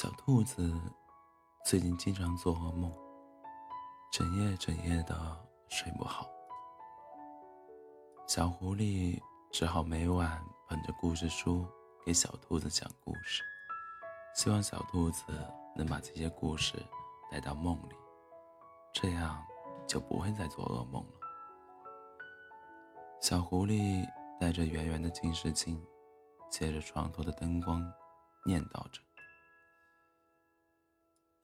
小兔子最近经常做噩梦，整夜整夜的睡不好。小狐狸只好每晚捧着故事书给小兔子讲故事，希望小兔子能把这些故事带到梦里，这样就不会再做噩梦了。小狐狸带着圆圆的近视镜，借着床头的灯光，念叨着。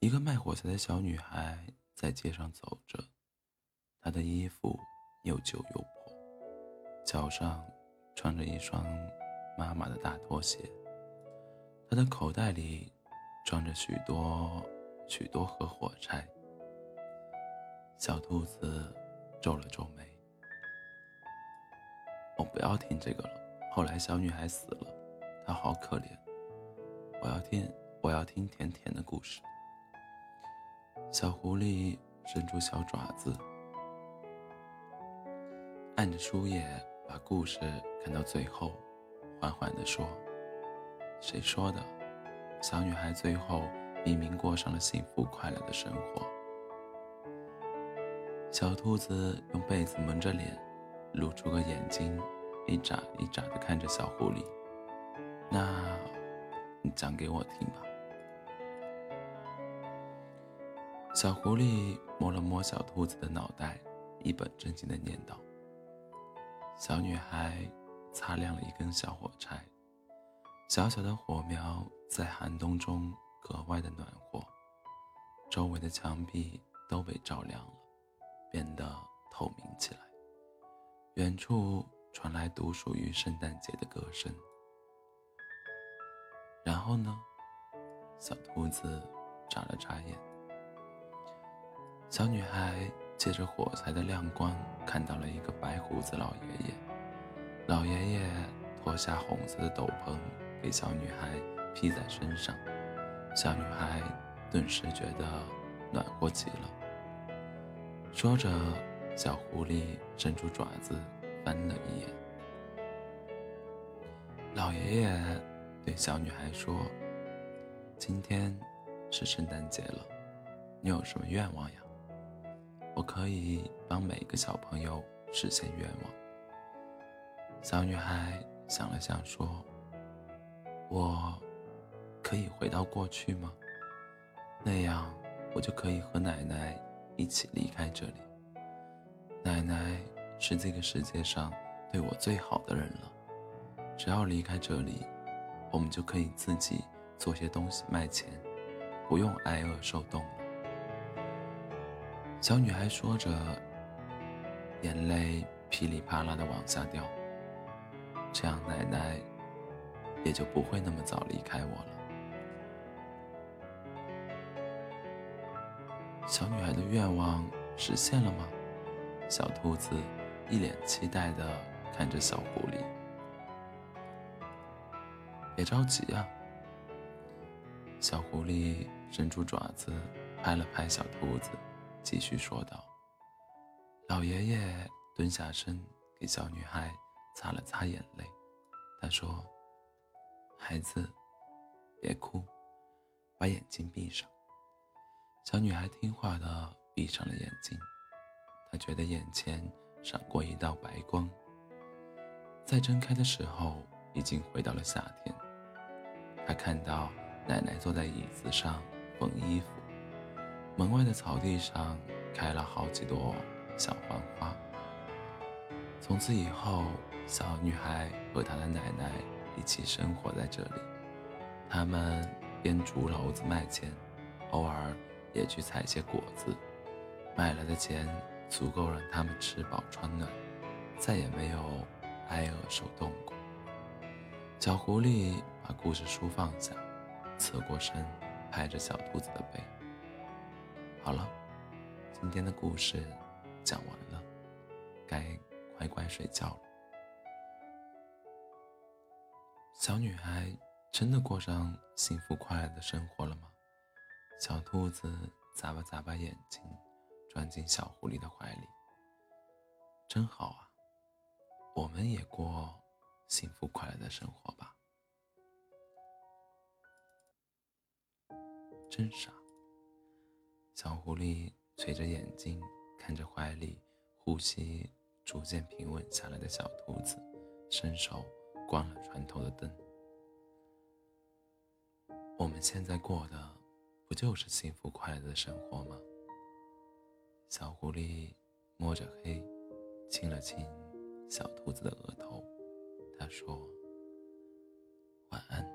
一个卖火柴的小女孩在街上走着，她的衣服又旧又破，脚上穿着一双妈妈的大拖鞋。她的口袋里装着许多许多盒火柴。小兔子皱了皱眉：“我不要听这个了。后来小女孩死了，她好可怜。我要听，我要听甜甜的故事。”小狐狸伸出小爪子，按着书页，把故事看到最后，缓缓地说：“谁说的？小女孩最后明明过上了幸福快乐的生活。”小兔子用被子蒙着脸，露出个眼睛，一眨一眨地看着小狐狸：“那，你讲给我听吧。”小狐狸摸了摸小兔子的脑袋，一本正经地念叨：“小女孩擦亮了一根小火柴，小小的火苗在寒冬中格外的暖和，周围的墙壁都被照亮了，变得透明起来。远处传来独属于圣诞节的歌声。然后呢？”小兔子眨了眨眼。小女孩借着火柴的亮光，看到了一个白胡子老爷爷。老爷爷脱下红色的斗篷，给小女孩披在身上。小女孩顿时觉得暖和极了。说着，小狐狸伸出爪子翻了一眼。老爷爷对小女孩说：“今天是圣诞节了，你有什么愿望呀？”我可以帮每一个小朋友实现愿望。小女孩想了想说：“我可以回到过去吗？那样我就可以和奶奶一起离开这里。奶奶是这个世界上对我最好的人了。只要离开这里，我们就可以自己做些东西卖钱，不用挨饿受冻。”小女孩说着，眼泪噼里啪啦的往下掉。这样，奶奶也就不会那么早离开我了。小女孩的愿望实现了吗？小兔子一脸期待的看着小狐狸。别着急啊！小狐狸伸出爪子，拍了拍小兔子。继续说道：“老爷爷蹲下身，给小女孩擦了擦眼泪。他说：‘孩子，别哭，把眼睛闭上。’小女孩听话的闭上了眼睛。她觉得眼前闪过一道白光。再睁开的时候，已经回到了夏天。她看到奶奶坐在椅子上缝衣服。”门外的草地上开了好几朵小黄花。从此以后，小女孩和她的奶奶一起生活在这里。他们编竹篓子卖钱，偶尔也去采些果子。卖来的钱足够让他们吃饱穿暖，再也没有挨饿受冻过。小狐狸把故事书放下，侧过身，拍着小兔子的背。好了，今天的故事讲完了，该乖乖睡觉了。小女孩真的过上幸福快乐的生活了吗？小兔子眨巴眨巴眼睛，钻进小狐狸的怀里。真好啊，我们也过幸福快乐的生活吧。真傻。小狐狸垂着眼睛看着怀里呼吸逐渐平稳下来的小兔子，伸手关了船头的灯。我们现在过的不就是幸福快乐的生活吗？小狐狸摸着黑，亲了亲小兔子的额头，他说。晚安